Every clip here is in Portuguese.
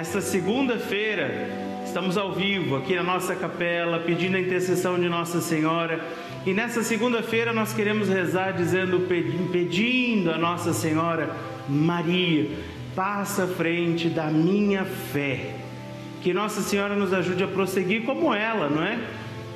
nesta segunda-feira, estamos ao vivo aqui na nossa capela, pedindo a intercessão de Nossa Senhora. E nessa segunda-feira nós queremos rezar dizendo, pedindo a Nossa Senhora, Maria, passa à frente da minha fé. Que Nossa Senhora nos ajude a prosseguir como ela, não é?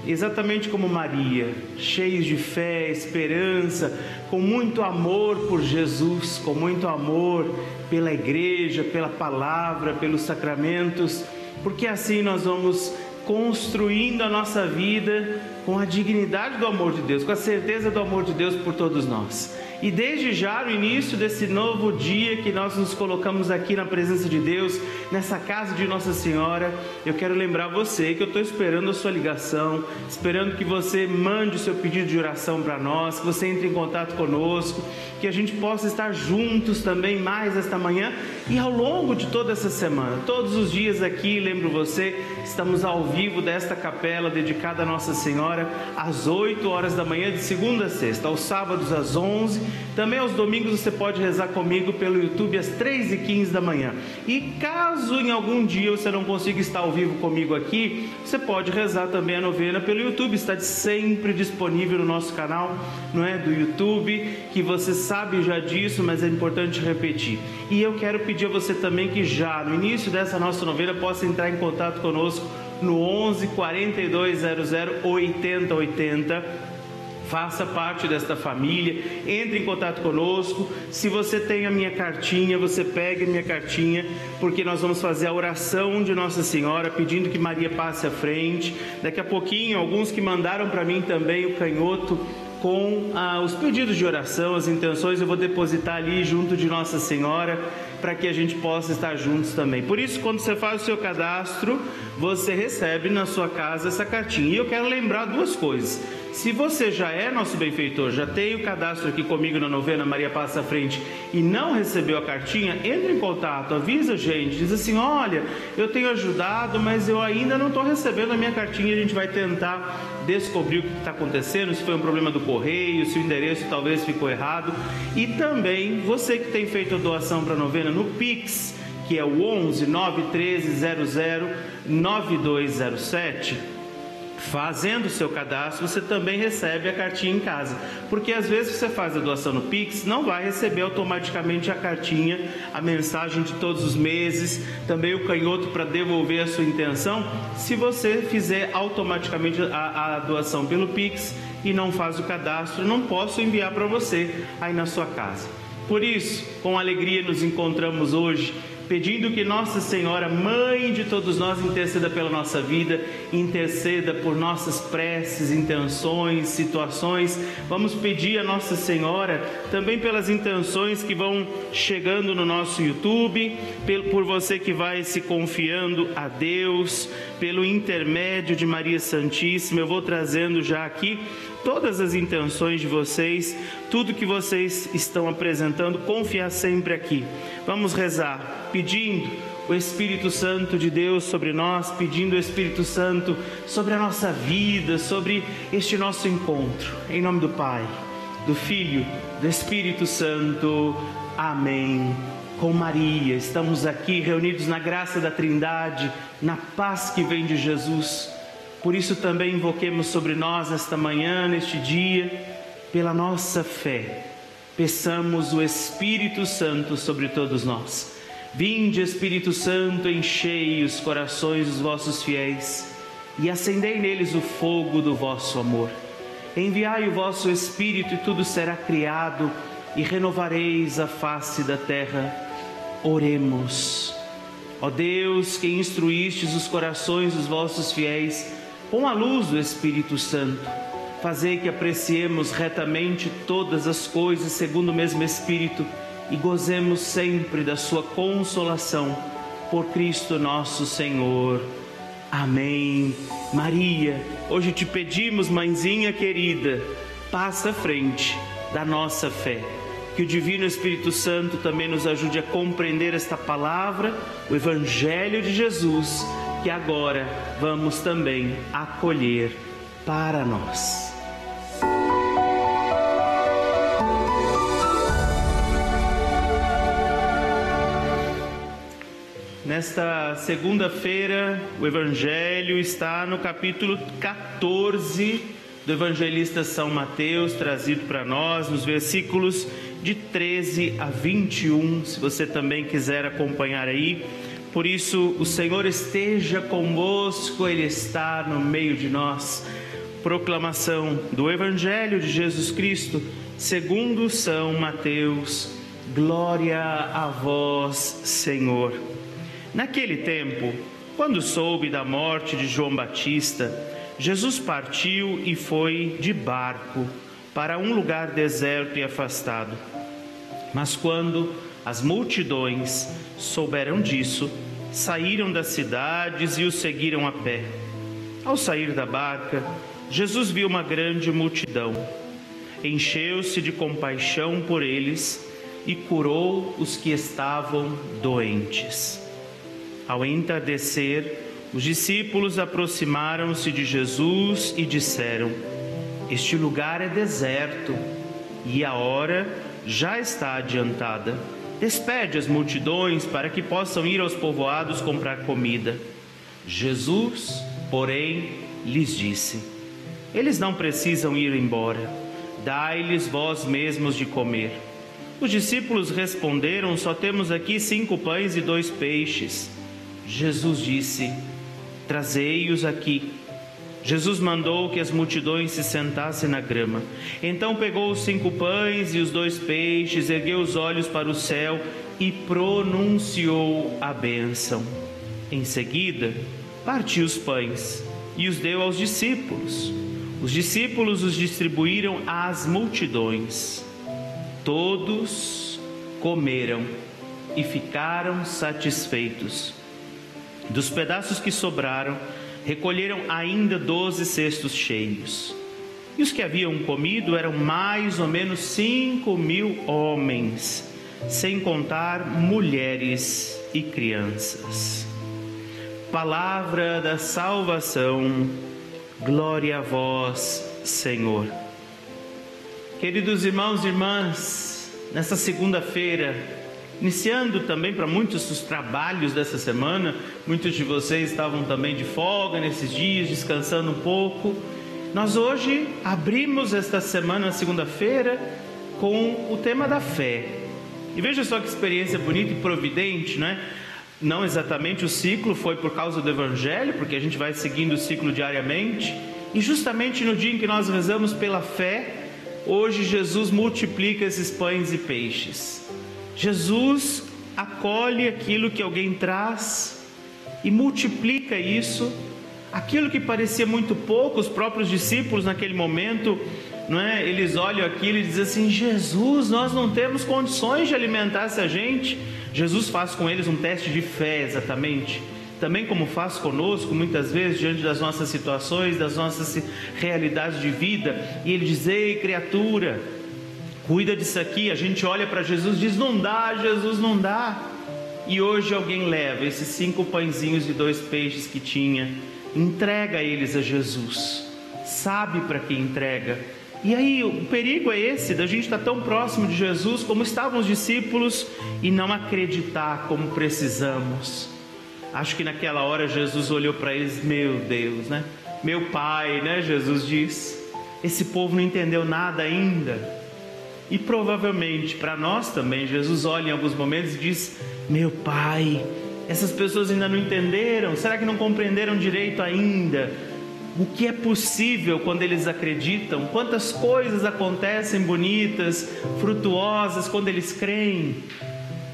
Exatamente como Maria, cheios de fé, esperança, com muito amor por Jesus, com muito amor pela igreja, pela palavra, pelos sacramentos, porque assim nós vamos construindo a nossa vida com a dignidade do amor de Deus, com a certeza do amor de Deus por todos nós. E desde já, no início desse novo dia que nós nos colocamos aqui na presença de Deus, nessa casa de Nossa Senhora, eu quero lembrar você que eu estou esperando a sua ligação, esperando que você mande o seu pedido de oração para nós, que você entre em contato conosco, que a gente possa estar juntos também mais esta manhã e ao longo de toda essa semana. Todos os dias aqui, lembro você, estamos ao vivo desta capela dedicada a Nossa Senhora, às 8 horas da manhã, de segunda a sexta, aos sábados às 11, também aos domingos você pode rezar comigo pelo YouTube às 3 e 15 da manhã. E caso em algum dia você não consiga estar ao vivo comigo aqui, você pode rezar também a novena pelo YouTube, está sempre disponível no nosso canal, não é, do YouTube, que você sabe já disso, mas é importante repetir. E eu quero pedir a você também que já no início dessa nossa novena possa entrar em contato conosco no 11 4200 8080 faça parte desta família, entre em contato conosco. Se você tem a minha cartinha, você pega a minha cartinha, porque nós vamos fazer a oração de Nossa Senhora, pedindo que Maria passe à frente. Daqui a pouquinho, alguns que mandaram para mim também o canhoto com ah, os pedidos de oração, as intenções, eu vou depositar ali junto de Nossa Senhora para que a gente possa estar juntos também. Por isso, quando você faz o seu cadastro, você recebe na sua casa essa cartinha. E eu quero lembrar duas coisas. Se você já é nosso benfeitor, já tem o cadastro aqui comigo na novena Maria Passa à Frente e não recebeu a cartinha, entre em contato, avisa a gente, diz assim: olha, eu tenho ajudado, mas eu ainda não estou recebendo a minha cartinha. A gente vai tentar descobrir o que está acontecendo, se foi um problema do correio, se o endereço talvez ficou errado. E também você que tem feito a doação para a novena no Pix, que é o 11 913 00 9207 fazendo o seu cadastro, você também recebe a cartinha em casa. Porque às vezes você faz a doação no Pix, não vai receber automaticamente a cartinha, a mensagem de todos os meses, também o canhoto para devolver a sua intenção, se você fizer automaticamente a, a doação pelo Pix e não faz o cadastro, não posso enviar para você aí na sua casa. Por isso, com alegria nos encontramos hoje pedindo que Nossa Senhora, mãe de todos nós, interceda pela nossa vida, interceda por nossas preces, intenções, situações. Vamos pedir a Nossa Senhora também pelas intenções que vão chegando no nosso YouTube, por você que vai se confiando a Deus, pelo intermédio de Maria Santíssima. Eu vou trazendo já aqui todas as intenções de vocês, tudo que vocês estão apresentando, confiar sempre aqui. Vamos rezar, pedindo o Espírito Santo de Deus sobre nós, pedindo o Espírito Santo sobre a nossa vida, sobre este nosso encontro. Em nome do Pai, do Filho, do Espírito Santo. Amém. Com Maria, estamos aqui reunidos na graça da Trindade, na paz que vem de Jesus. Por isso também invoquemos sobre nós esta manhã, neste dia, pela nossa fé. Peçamos o Espírito Santo sobre todos nós. Vinde, Espírito Santo, enchei os corações dos vossos fiéis e acendei neles o fogo do vosso amor. Enviai o vosso Espírito e tudo será criado e renovareis a face da terra. Oremos. Ó Deus, que instruístes os corações dos vossos fiéis, com a luz do Espírito Santo, fazei que apreciemos retamente todas as coisas segundo o mesmo Espírito e gozemos sempre da sua consolação por Cristo nosso Senhor. Amém. Maria, hoje te pedimos, mãezinha querida, passa à frente da nossa fé. Que o Divino Espírito Santo também nos ajude a compreender esta palavra, o Evangelho de Jesus que agora vamos também acolher para nós. Nesta segunda-feira, o Evangelho está no capítulo 14 do evangelista São Mateus, trazido para nós nos versículos de 13 a 21, se você também quiser acompanhar aí. Por isso, o Senhor esteja convosco, Ele está no meio de nós. Proclamação do Evangelho de Jesus Cristo, segundo São Mateus. Glória a vós, Senhor. Naquele tempo, quando soube da morte de João Batista, Jesus partiu e foi de barco para um lugar deserto e afastado. Mas quando as multidões souberam disso, saíram das cidades e o seguiram a pé. Ao sair da barca, Jesus viu uma grande multidão. Encheu-se de compaixão por eles e curou os que estavam doentes. Ao entardecer, os discípulos aproximaram-se de Jesus e disseram: Este lugar é deserto e a hora já está adiantada. Despede as multidões para que possam ir aos povoados comprar comida. Jesus, porém, lhes disse: Eles não precisam ir embora. Dai-lhes vós mesmos de comer. Os discípulos responderam: Só temos aqui cinco pães e dois peixes. Jesus disse: Trazei-os aqui. Jesus mandou que as multidões se sentassem na grama. Então pegou os cinco pães e os dois peixes, ergueu os olhos para o céu e pronunciou a bênção. Em seguida, partiu os pães e os deu aos discípulos. Os discípulos os distribuíram às multidões. Todos comeram e ficaram satisfeitos. Dos pedaços que sobraram, recolheram ainda doze cestos cheios. E os que haviam comido eram mais ou menos cinco mil homens, sem contar mulheres e crianças. Palavra da salvação, glória a vós, Senhor. Queridos irmãos e irmãs, nessa segunda-feira, Iniciando também para muitos dos trabalhos dessa semana, muitos de vocês estavam também de folga nesses dias, descansando um pouco. Nós hoje abrimos esta semana, segunda-feira, com o tema da fé. E veja só que experiência bonita e providente, não é? Não exatamente o ciclo foi por causa do Evangelho, porque a gente vai seguindo o ciclo diariamente. E justamente no dia em que nós rezamos pela fé, hoje Jesus multiplica esses pães e peixes. Jesus acolhe aquilo que alguém traz e multiplica isso. Aquilo que parecia muito pouco, os próprios discípulos naquele momento, não é? Eles olham aquilo e dizem assim: Jesus, nós não temos condições de alimentar essa gente. Jesus faz com eles um teste de fé, exatamente. Também como faz conosco, muitas vezes, diante das nossas situações, das nossas realidades de vida, e ele diz: Ei, criatura, cuida disso aqui. A gente olha para Jesus e diz: não dá, Jesus, não dá. E hoje alguém leva esses cinco pãezinhos e dois peixes que tinha, entrega eles a Jesus, sabe para quem entrega. E aí o perigo é esse, da gente estar tão próximo de Jesus como estavam os discípulos e não acreditar como precisamos. Acho que naquela hora Jesus olhou para eles, meu Deus, né? Meu Pai, né? Jesus diz. Esse povo não entendeu nada ainda. E provavelmente para nós também, Jesus olha em alguns momentos e diz: Meu Pai, essas pessoas ainda não entenderam, será que não compreenderam direito ainda? O que é possível quando eles acreditam? Quantas coisas acontecem bonitas, frutuosas quando eles creem?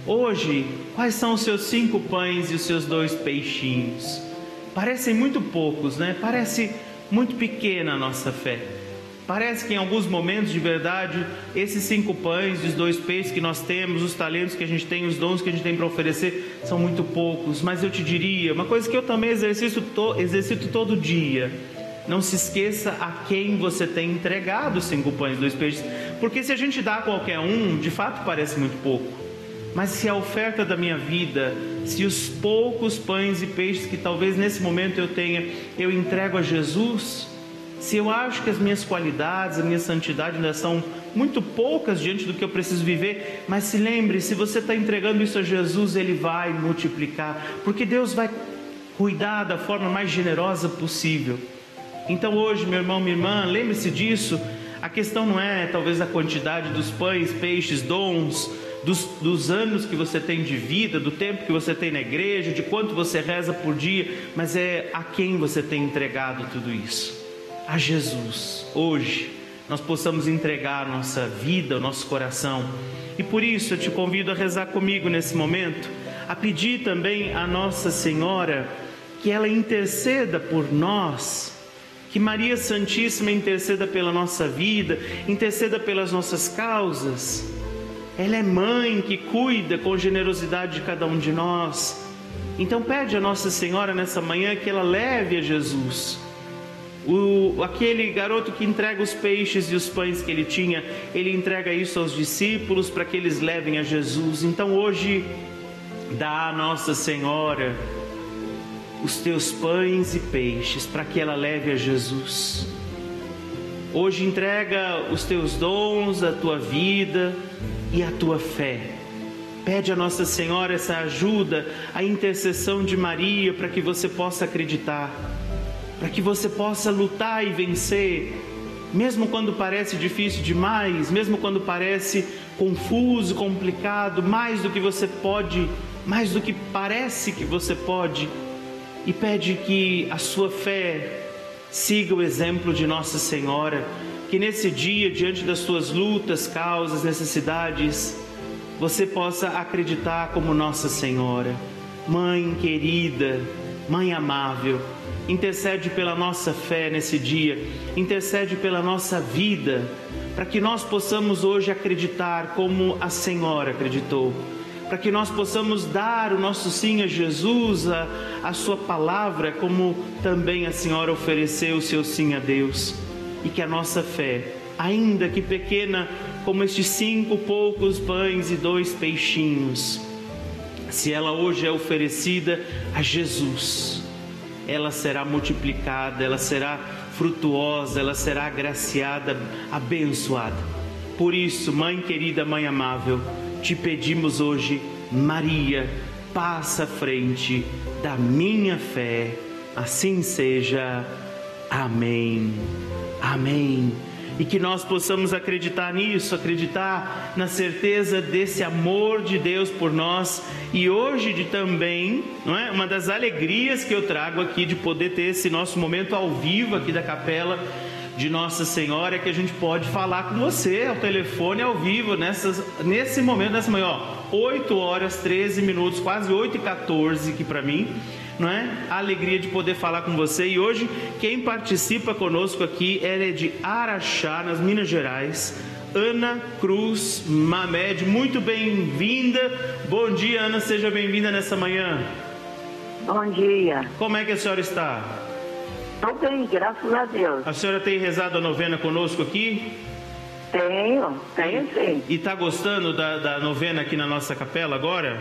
Hoje, quais são os seus cinco pães e os seus dois peixinhos? Parecem muito poucos, né? Parece muito pequena a nossa fé. Parece que em alguns momentos de verdade, esses cinco pães os dois peixes que nós temos, os talentos que a gente tem, os dons que a gente tem para oferecer, são muito poucos. Mas eu te diria, uma coisa que eu também exercito, to, exercito todo dia: não se esqueça a quem você tem entregado os cinco pães e dois peixes. Porque se a gente dá a qualquer um, de fato parece muito pouco. Mas se a oferta da minha vida, se os poucos pães e peixes que talvez nesse momento eu tenha, eu entrego a Jesus, Se eu acho que as minhas qualidades, a minha santidade ainda são muito poucas diante do que eu preciso viver, mas se lembre, se você está entregando isso a Jesus, Ele vai multiplicar, porque Deus vai cuidar da forma mais generosa possível. Então hoje, meu irmão, minha irmã, lembre-se disso. A questão não é talvez a quantidade dos pães, peixes, dons, dos, dos, anos que você tem de vida, do tempo que você tem na igreja, de quanto você reza por dia, mas é a quem você tem entregado tudo isso. A Jesus. Hoje, nós possamos entregar nossa vida, o nosso coração. E por isso eu te convido a rezar comigo nesse momento, a pedir também a Nossa Senhora que ela interceda por nós. Que Maria Santíssima interceda pela nossa vida, interceda pelas nossas causas ela é mãe que cuida com generosidade de cada um de nós. Então pede a Nossa Senhora nessa manhã que ela leve a Jesus. O, aquele garoto que entrega os peixes e os pães que ele tinha, ele entrega isso aos discípulos para que eles levem a Jesus. Então hoje, dá a Nossa Senhora os teus pães e peixes para que ela leve a Jesus. Hoje entrega os teus dons, a tua vida, e a tua fé. Pede a Nossa Senhora essa ajuda, a intercessão de Maria, para que você possa acreditar, para que você possa lutar e vencer, mesmo quando parece difícil demais, mesmo quando parece confuso, complicado, mais do que você pode, mais do que parece que você pode. E pede que a sua fé siga o exemplo de Nossa Senhora que nesse dia, diante das suas lutas, causas, necessidades, você possa acreditar como Nossa Senhora, Mãe querida, Mãe amável, intercede pela nossa fé nesse dia, intercede pela nossa vida, para que nós possamos hoje acreditar como a Senhora acreditou, para que nós possamos dar o nosso sim a Jesus, a, a Sua palavra, como também a Senhora ofereceu o seu sim a Deus. E que a nossa fé, ainda que pequena, como estes cinco poucos pães e dois peixinhos, se ela hoje é oferecida a Jesus, ela será multiplicada, ela será frutuosa, ela será agraciada, abençoada. Por isso, Mãe querida, Mãe amável, te pedimos hoje, Maria, passa à frente da minha fé, assim seja. Amém. Amém. E que nós possamos acreditar nisso, acreditar na certeza desse amor de Deus por nós e hoje de também, não é? Uma das alegrias que eu trago aqui de poder ter esse nosso momento ao vivo aqui da capela de Nossa Senhora é que a gente pode falar com você ao telefone ao vivo nessas, nesse momento, nessa manhã, ó, 8 horas 13 minutos, quase 8 e 14 aqui para mim não é? A alegria de poder falar com você. E hoje, quem participa conosco aqui, ela é de Araxá, nas Minas Gerais. Ana Cruz Mamed, muito bem-vinda. Bom dia, Ana, seja bem-vinda nessa manhã. Bom dia. Como é que a senhora está? Estou bem, graças a Deus. A senhora tem rezado a novena conosco aqui? Tenho, tenho sim. E está gostando da, da novena aqui na nossa capela agora?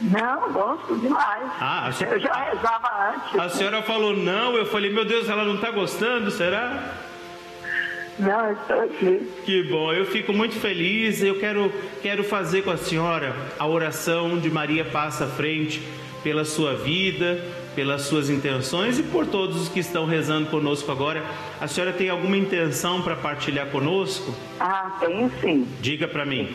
Não, gosto demais. Ah, senhora... Eu já rezava antes. A senhora falou não, eu falei, meu Deus, ela não está gostando, será? Não, estou aqui. Que bom, eu fico muito feliz. Eu quero, quero fazer com a senhora a oração de Maria Passa à Frente pela sua vida, pelas suas intenções e por todos os que estão rezando conosco agora. A senhora tem alguma intenção para partilhar conosco? Ah, tenho sim. Diga para mim.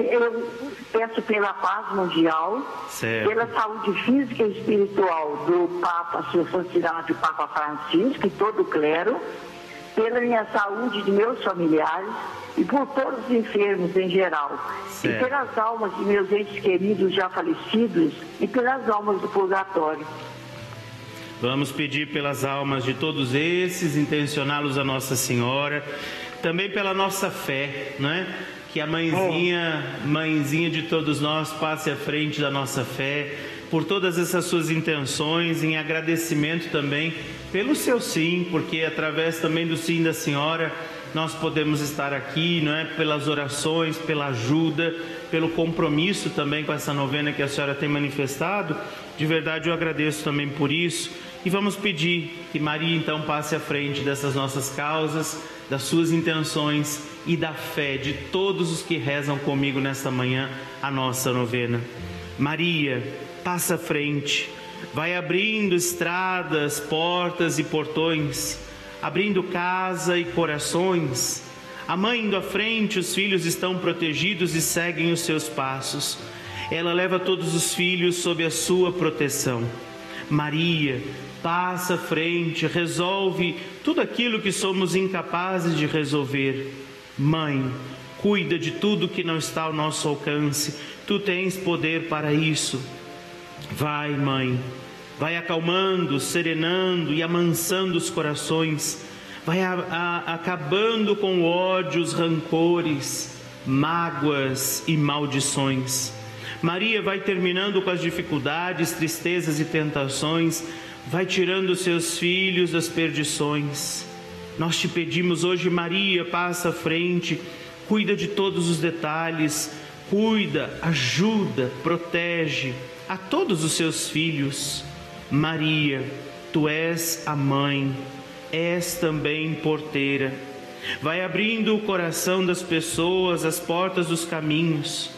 Eu peço pela paz mundial, certo. pela saúde física e espiritual do Papa, Sua Santidade Papa Francisco e todo o clero, pela minha saúde de meus familiares e por todos os enfermos em geral, certo. e pelas almas de meus entes queridos já falecidos e pelas almas do purgatório. Vamos pedir pelas almas de todos esses, intencioná-los a Nossa Senhora, também pela nossa fé, não é? Que a mãezinha, mãezinha de todos nós passe à frente da nossa fé, por todas essas suas intenções, em agradecimento também pelo seu sim, porque através também do sim da senhora nós podemos estar aqui, não é? Pelas orações, pela ajuda pelo compromisso também com essa novena que a senhora tem manifestado. De verdade eu agradeço também por isso. E vamos pedir que Maria então passe à frente dessas nossas causas, das suas intenções e da fé de todos os que rezam comigo nesta manhã a nossa novena. Maria, passa à frente, vai abrindo estradas, portas e portões, abrindo casa e corações. A mãe indo à frente, os filhos estão protegidos e seguem os seus passos. Ela leva todos os filhos sob a sua proteção. Maria, passa à frente, resolve tudo aquilo que somos incapazes de resolver. Mãe, cuida de tudo que não está ao nosso alcance, tu tens poder para isso. Vai, mãe, vai acalmando, serenando e amansando os corações, vai a, a, acabando com ódios, rancores, mágoas e maldições. Maria vai terminando com as dificuldades, tristezas e tentações, vai tirando seus filhos das perdições. Nós te pedimos hoje, Maria, passa à frente, cuida de todos os detalhes, cuida, ajuda, protege a todos os seus filhos. Maria, tu és a mãe, és também porteira. Vai abrindo o coração das pessoas, as portas dos caminhos.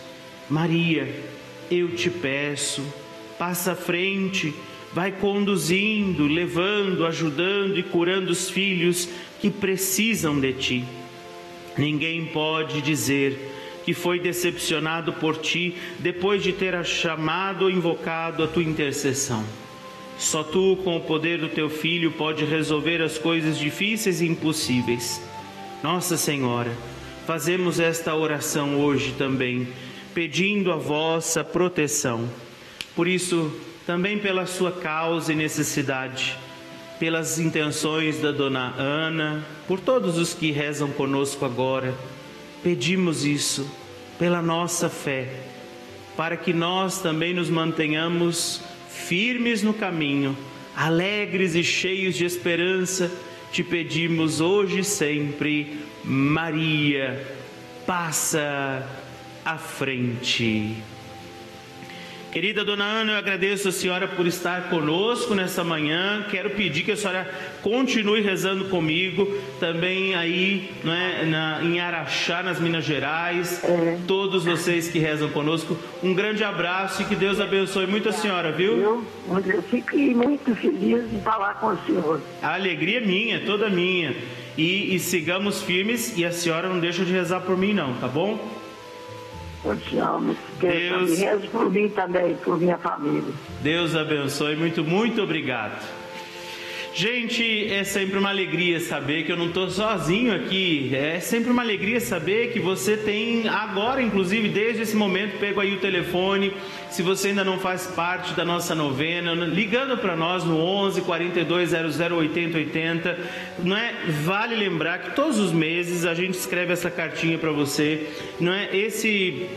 Maria, eu te peço, passa à frente vai conduzindo, levando, ajudando e curando os filhos que precisam de ti. Ninguém pode dizer que foi decepcionado por ti depois de ter chamado ou invocado a tua intercessão. Só tu, com o poder do teu filho, pode resolver as coisas difíceis e impossíveis. Nossa Senhora, fazemos esta oração hoje também, pedindo a vossa proteção. Por isso, também pela sua causa e necessidade, pelas intenções da dona Ana, por todos os que rezam conosco agora. Pedimos isso pela nossa fé, para que nós também nos mantenhamos firmes no caminho, alegres e cheios de esperança. Te pedimos hoje e sempre, Maria, passa à frente. Querida dona Ana, eu agradeço a senhora por estar conosco nessa manhã. Quero pedir que a senhora continue rezando comigo, também aí é, na, em Araxá, nas Minas Gerais. É. Todos vocês que rezam conosco, um grande abraço e que Deus abençoe muito a senhora, viu? Eu, eu fiquei muito feliz de falar com o senhor. A alegria é minha, toda minha. E, e sigamos firmes e a senhora não deixa de rezar por mim, não, tá bom? Eu te amo. Deus... Reze por mim também, por minha família. Deus abençoe. Muito, muito obrigado. Gente, é sempre uma alegria saber que eu não estou sozinho aqui. É sempre uma alegria saber que você tem agora, inclusive desde esse momento, pego aí o telefone. Se você ainda não faz parte da nossa novena, ligando para nós no 11 42 00 80 80, não é? Vale lembrar que todos os meses a gente escreve essa cartinha para você, não é? Esse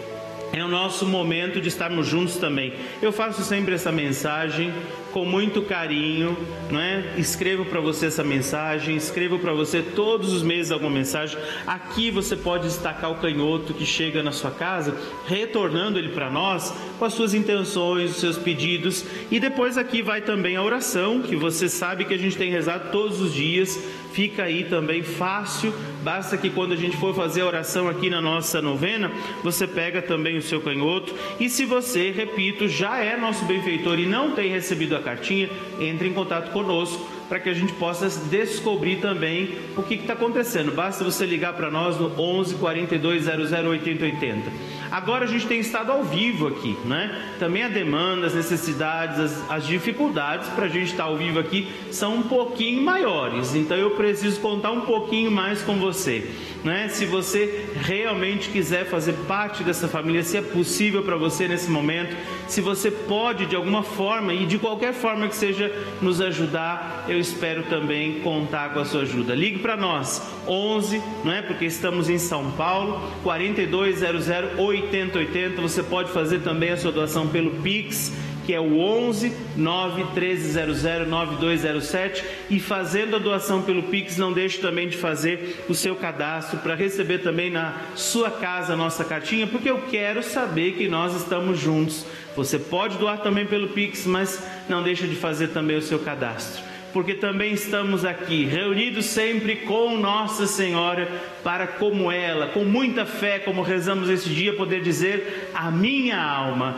é o nosso momento de estarmos juntos também. Eu faço sempre essa mensagem com muito carinho, não é? Escrevo para você essa mensagem, escrevo para você todos os meses alguma mensagem. Aqui você pode destacar o canhoto que chega na sua casa, retornando ele para nós com as suas intenções, os seus pedidos. E depois aqui vai também a oração, que você sabe que a gente tem rezado todos os dias. Fica aí também fácil, basta que quando a gente for fazer a oração aqui na nossa novena, você pega também o seu canhoto. E se você, repito, já é nosso benfeitor e não tem recebido a cartinha, entre em contato conosco para que a gente possa descobrir também o que está acontecendo. Basta você ligar para nós no 11 42 00 80 80. Agora a gente tem estado ao vivo aqui, né? Também a demanda, as necessidades, as, as dificuldades para a gente estar ao vivo aqui são um pouquinho maiores. Então eu preciso contar um pouquinho mais com você. Né? Se você realmente quiser fazer parte dessa família, se é possível para você nesse momento, se você pode de alguma forma e de qualquer forma que seja nos ajudar, eu espero também contar com a sua ajuda. Ligue para nós, 11, não é? Porque estamos em São Paulo, 4200 8080. Você pode fazer também a sua doação pelo Pix que é o 11 9 1300 9207 e fazendo a doação pelo Pix, não deixe também de fazer o seu cadastro para receber também na sua casa a nossa cartinha, porque eu quero saber que nós estamos juntos. Você pode doar também pelo Pix, mas não deixe de fazer também o seu cadastro porque também estamos aqui reunidos sempre com Nossa Senhora para como ela, com muita fé, como rezamos esse dia, poder dizer: a minha alma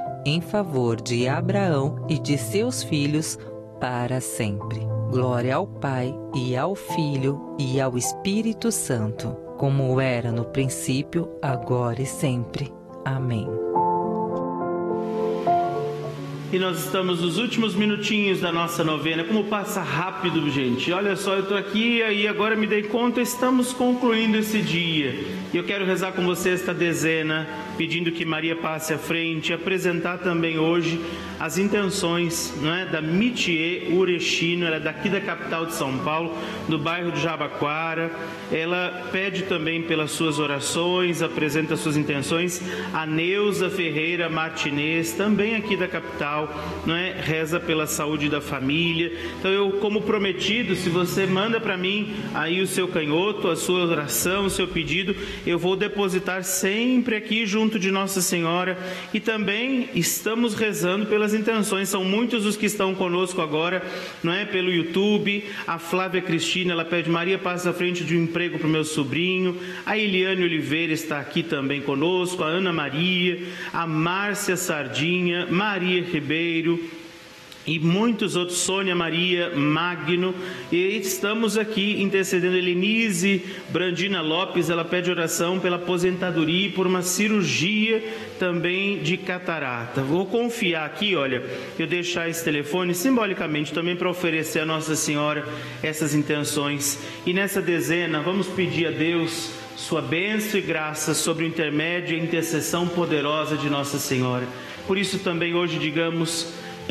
em favor de Abraão e de seus filhos para sempre. Glória ao Pai e ao Filho e ao Espírito Santo, como era no princípio, agora e sempre. Amém. E nós estamos nos últimos minutinhos da nossa novena. Como passa rápido, gente. Olha só, eu estou aqui e agora me dei conta, estamos concluindo esse dia. E eu quero rezar com você esta dezena, pedindo que Maria passe à frente apresentar também hoje as intenções não é, da Mitie Urechino, ela é daqui da capital de São Paulo, do bairro de Jabaquara. Ela pede também pelas suas orações, apresenta suas intenções. A Neuza Ferreira Martinez, também aqui da capital não é? Reza pela saúde da família. Então eu, como prometido, se você manda para mim aí o seu canhoto, a sua oração, o seu pedido, eu vou depositar sempre aqui junto de Nossa Senhora e também estamos rezando pelas intenções. São muitos os que estão conosco agora, não é? Pelo YouTube. A Flávia Cristina, ela pede Maria passa à frente de um emprego para o meu sobrinho. A Eliane Oliveira está aqui também conosco. A Ana Maria, a Márcia Sardinha, Maria Ribeiro e muitos outros, Sônia Maria Magno, e estamos aqui intercedendo Elenise Brandina Lopes, ela pede oração pela aposentadoria e por uma cirurgia também de catarata. Vou confiar aqui, olha, eu deixar esse telefone simbolicamente também para oferecer a Nossa Senhora essas intenções. E nessa dezena, vamos pedir a Deus sua bênção e graça sobre o intermédio e a intercessão poderosa de Nossa Senhora. Por isso também hoje digamos: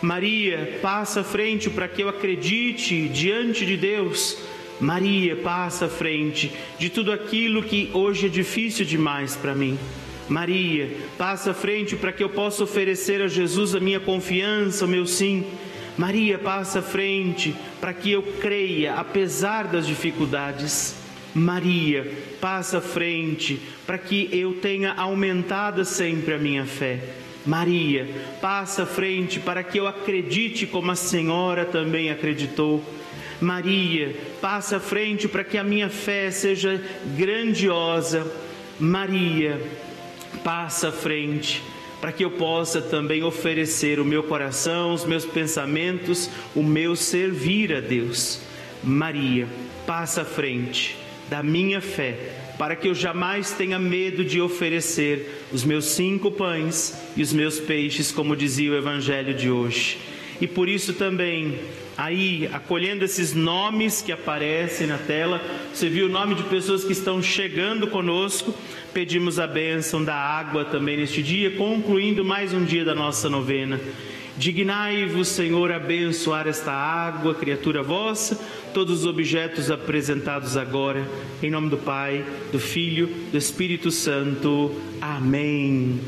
Maria, passa à frente para que eu acredite diante de Deus. Maria, passa à frente de tudo aquilo que hoje é difícil demais para mim. Maria, passa à frente para que eu possa oferecer a Jesus a minha confiança, o meu sim. Maria, passa à frente para que eu creia, apesar das dificuldades. Maria, passa à frente para que eu tenha aumentada sempre a minha fé. Maria, passa à frente para que eu acredite como a Senhora também acreditou. Maria, passa à frente para que a minha fé seja grandiosa. Maria, passa à frente para que eu possa também oferecer o meu coração, os meus pensamentos, o meu servir a Deus. Maria, passa à frente da minha fé, para que eu jamais tenha medo de oferecer os meus cinco pães e os meus peixes, como dizia o Evangelho de hoje. E por isso também, aí, acolhendo esses nomes que aparecem na tela, você viu o nome de pessoas que estão chegando conosco, pedimos a bênção da água também neste dia, concluindo mais um dia da nossa novena. Dignai-vos, Senhor, abençoar esta água, criatura vossa, todos os objetos apresentados agora, em nome do Pai, do Filho, do Espírito Santo. Amém.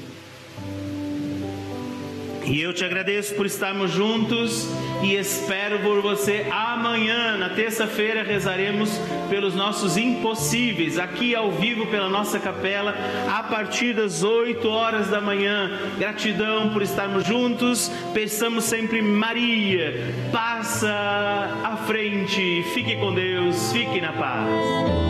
E eu te agradeço por estarmos juntos e espero por você amanhã. Na terça-feira rezaremos pelos nossos impossíveis, aqui ao vivo pela nossa capela, a partir das 8 horas da manhã. Gratidão por estarmos juntos. Pensamos sempre Maria. Passa à frente. Fique com Deus. Fique na paz.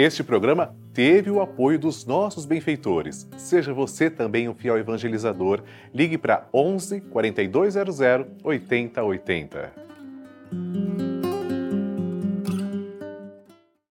Este programa teve o apoio dos nossos benfeitores. Seja você também um fiel evangelizador. Ligue para 11 4200 8080.